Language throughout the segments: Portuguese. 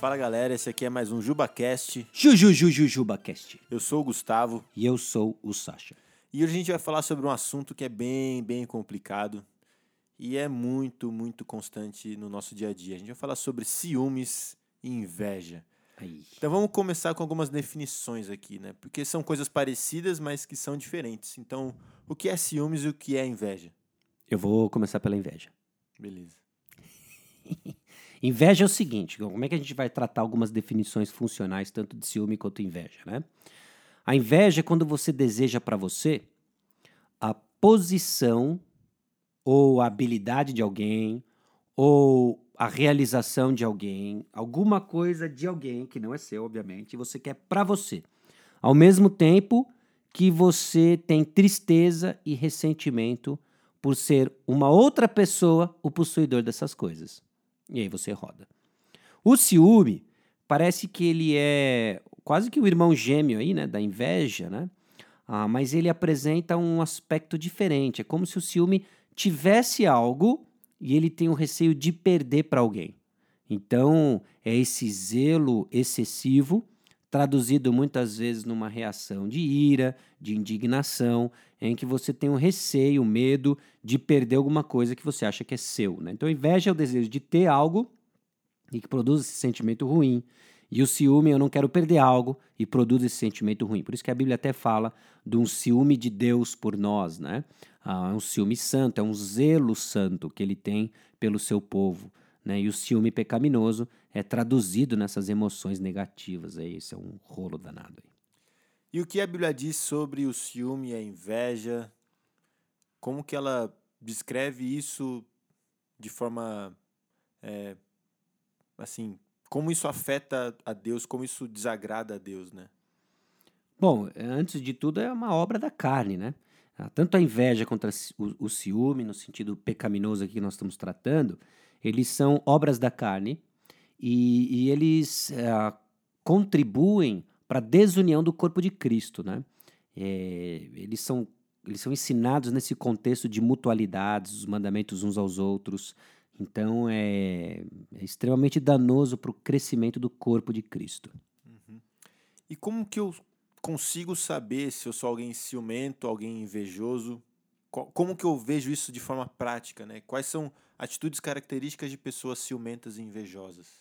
Fala galera, esse aqui é mais um JubaCast. JujujujujubaCast. Eu sou o Gustavo E eu sou o Sasha. e hoje a gente vai falar sobre um assunto que é bem, bem complicado e é muito, muito constante no nosso dia a dia. A gente vai falar sobre ciúmes e inveja. Aí. Então vamos começar com algumas definições aqui, né? Porque são coisas parecidas, mas que são diferentes. Então, o que é ciúmes e o que é inveja? Eu vou começar pela inveja. Beleza. Inveja é o seguinte, como é que a gente vai tratar algumas definições funcionais, tanto de ciúme quanto inveja, né? A inveja é quando você deseja para você a posição ou a habilidade de alguém ou a realização de alguém, alguma coisa de alguém que não é seu, obviamente, e você quer para você. Ao mesmo tempo que você tem tristeza e ressentimento por ser uma outra pessoa o possuidor dessas coisas. E aí você roda. O ciúme parece que ele é quase que o irmão gêmeo aí, né, da inveja, né? Ah, mas ele apresenta um aspecto diferente. É como se o ciúme tivesse algo e ele tem o receio de perder para alguém. Então, é esse zelo excessivo, traduzido muitas vezes numa reação de ira, de indignação, em que você tem o receio, medo de perder alguma coisa que você acha que é seu. Né? Então, inveja é o desejo de ter algo e que produz esse sentimento ruim. E o ciúme, eu não quero perder algo e produz esse sentimento ruim. Por isso que a Bíblia até fala de um ciúme de Deus por nós, né? Ah, é um ciúme santo, é um zelo santo que ele tem pelo seu povo. Né? E o ciúme pecaminoso é traduzido nessas emoções negativas. Aí, isso é um rolo danado. Aí. E o que a Bíblia diz sobre o ciúme e a inveja? Como que ela descreve isso de forma é, assim, como isso afeta a Deus, como isso desagrada a Deus, né? Bom, antes de tudo, é uma obra da carne, né? Ah, Tanto a inveja quanto a ci- o, o ciúme, no sentido pecaminoso aqui que nós estamos tratando, eles são obras da carne e, e eles ah, contribuem para a desunião do corpo de Cristo, né? É, eles, são, eles são ensinados nesse contexto de mutualidades, os mandamentos uns aos outros. Então, é, é extremamente danoso para o crescimento do corpo de Cristo. E como que eu consigo saber se eu sou alguém ciumento, alguém invejoso? Co- Como que eu vejo isso de forma prática, né? Quais são atitudes características de pessoas ciumentas e invejosas?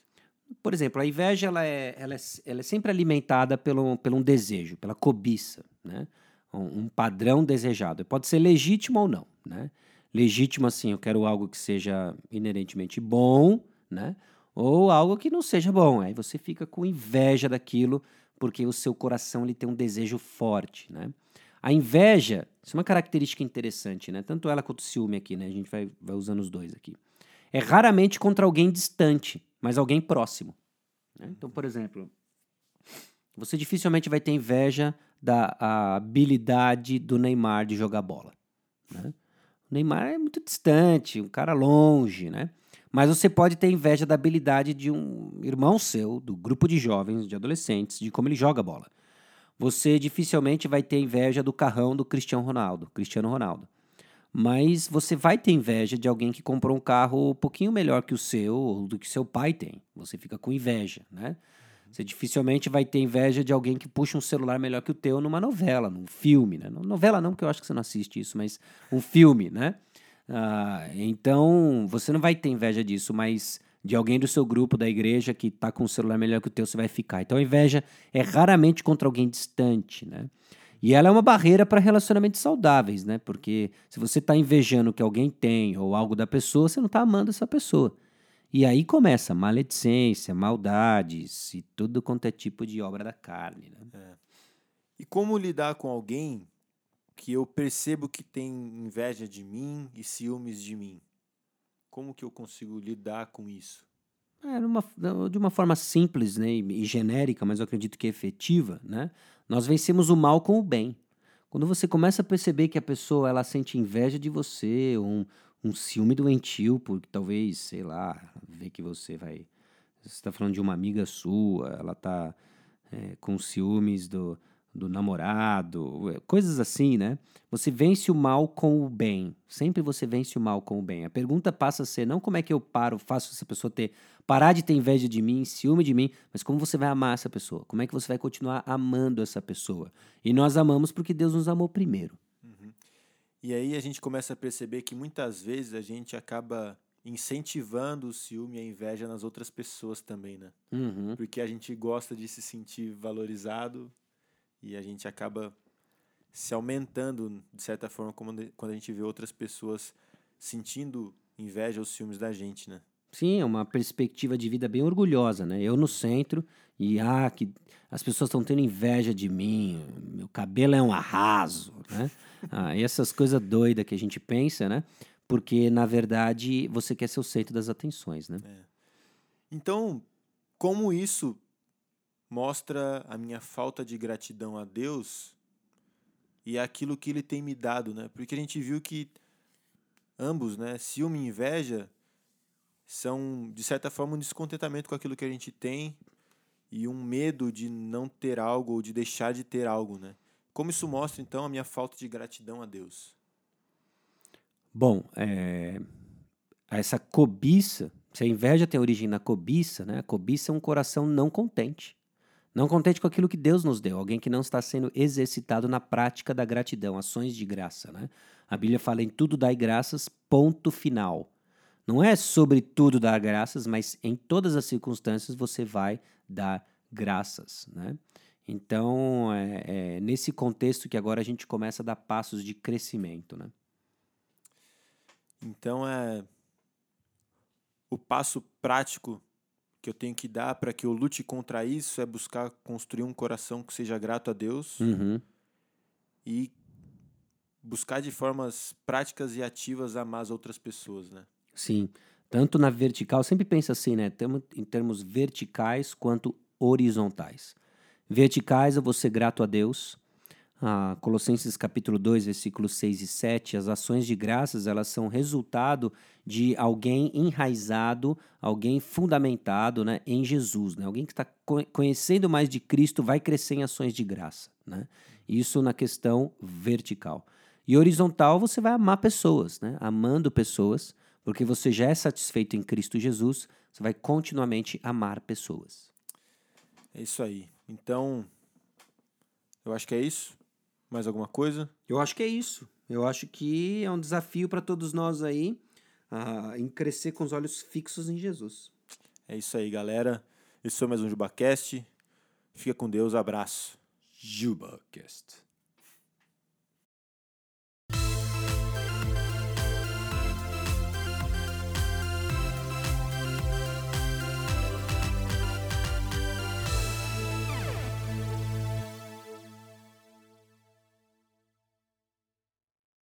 Por exemplo, a inveja ela é, ela é, ela é sempre alimentada pelo, pelo um desejo, pela cobiça, né? Um, um padrão desejado. Pode ser legítimo ou não, né? Legítimo assim, eu quero algo que seja inerentemente bom, né? Ou algo que não seja bom. Aí você fica com inveja daquilo porque o seu coração ele tem um desejo forte, né? A inveja, isso é uma característica interessante, né? Tanto ela quanto o ciúme aqui, né? A gente vai, vai usando os dois aqui. É raramente contra alguém distante, mas alguém próximo. né? Então, por exemplo, você dificilmente vai ter inveja da habilidade do Neymar de jogar bola. né? O Neymar é muito distante, um cara longe, né? Mas você pode ter inveja da habilidade de um irmão seu, do grupo de jovens, de adolescentes, de como ele joga bola. Você dificilmente vai ter inveja do carrão do Cristiano Ronaldo, Cristiano Ronaldo. Mas você vai ter inveja de alguém que comprou um carro um pouquinho melhor que o seu, ou do que seu pai tem. Você fica com inveja, né? Você dificilmente vai ter inveja de alguém que puxa um celular melhor que o teu numa novela, num filme, né? No- Novela não, porque eu acho que você não assiste isso, mas um filme, né? Ah, então, você não vai ter inveja disso, mas de alguém do seu grupo, da igreja, que tá com um celular melhor que o teu, você vai ficar. Então, a inveja é raramente contra alguém distante, né? E ela é uma barreira para relacionamentos saudáveis, né? Porque se você está invejando o que alguém tem ou algo da pessoa, você não está amando essa pessoa. E aí começa maledicência, maldades e tudo quanto é tipo de obra da carne. Né? E como lidar com alguém que eu percebo que tem inveja de mim e ciúmes de mim? Como que eu consigo lidar com isso? É, numa- de uma forma simples né, e genérica, mas eu acredito que efetiva, né? Nós vencemos o mal com o bem. Quando você começa a perceber que a pessoa ela sente inveja de você, um, um ciúme doentio, porque talvez, sei lá, vê que você vai. Você está falando de uma amiga sua, ela está com ciúmes do, do namorado, coisas assim, né? Você vence o mal com o bem. Sempre você vence o mal com o bem. A pergunta passa a ser não como é que eu paro, faço essa pessoa ter parar de ter inveja de mim, ciúme de mim, mas como você vai amar essa pessoa? Como é que você vai continuar amando essa pessoa? E nós amamos porque Deus nos amou primeiro. Uhum. E aí a gente começa a perceber que muitas vezes a gente acaba incentivando o ciúme e a inveja nas outras pessoas também, né? Uhum. Porque a gente gosta de se sentir valorizado e a gente acaba se aumentando, de certa forma, quando a gente vê outras pessoas sentindo inveja ou ciúmes da gente, né? Sim, é uma perspectiva de vida bem orgulhosa, né? Eu no centro e ah, que as pessoas estão tendo inveja de mim, meu cabelo é um arraso, né? Ah, e essas coisas doidas que a gente pensa, né? Porque, na verdade, você quer ser o centro das atenções, né? É. Então, como isso mostra a minha falta de gratidão a Deus e aquilo que Ele tem me dado, né? Porque a gente viu que ambos, né, ciúme e inveja, são, de certa forma, um descontentamento com aquilo que a gente tem e um medo de não ter algo ou de deixar de ter algo, né? Como isso mostra, então, a minha falta de gratidão a Deus? Bom, é, essa cobiça, se a inveja tem origem na cobiça, né? A cobiça é um coração não contente. Não contente com aquilo que Deus nos deu, alguém que não está sendo exercitado na prática da gratidão, ações de graça, né? A Bíblia fala em tudo dai graças, ponto final. Não é sobre tudo dar graças, mas em todas as circunstâncias você vai dar graças, né? Então, é, é nesse contexto que agora a gente começa a dar passos de crescimento, né? Então é o passo prático que eu tenho que dar para que eu lute contra isso é buscar construir um coração que seja grato a Deus uhum. e buscar de formas práticas e ativas amar as outras pessoas, né? Sim, tanto na vertical, sempre pensa assim, né? Em termos verticais quanto horizontais. Verticais eu vou ser grato a Deus, ah, Colossenses capítulo 2, versículos 6 e 7, as ações de graças, elas são resultado de alguém enraizado, alguém fundamentado né, em Jesus. Né? Alguém que está conhecendo mais de Cristo vai crescer em ações de graça. Né? Isso na questão vertical. E horizontal, você vai amar pessoas, né? amando pessoas, porque você já é satisfeito em Cristo Jesus, você vai continuamente amar pessoas. É isso aí. Então, eu acho que é isso. Mais alguma coisa? Eu acho que é isso. Eu acho que é um desafio para todos nós aí uh, em crescer com os olhos fixos em Jesus. É isso aí, galera. Esse foi mais um JubaCast. Fica com Deus. Abraço. JubaCast.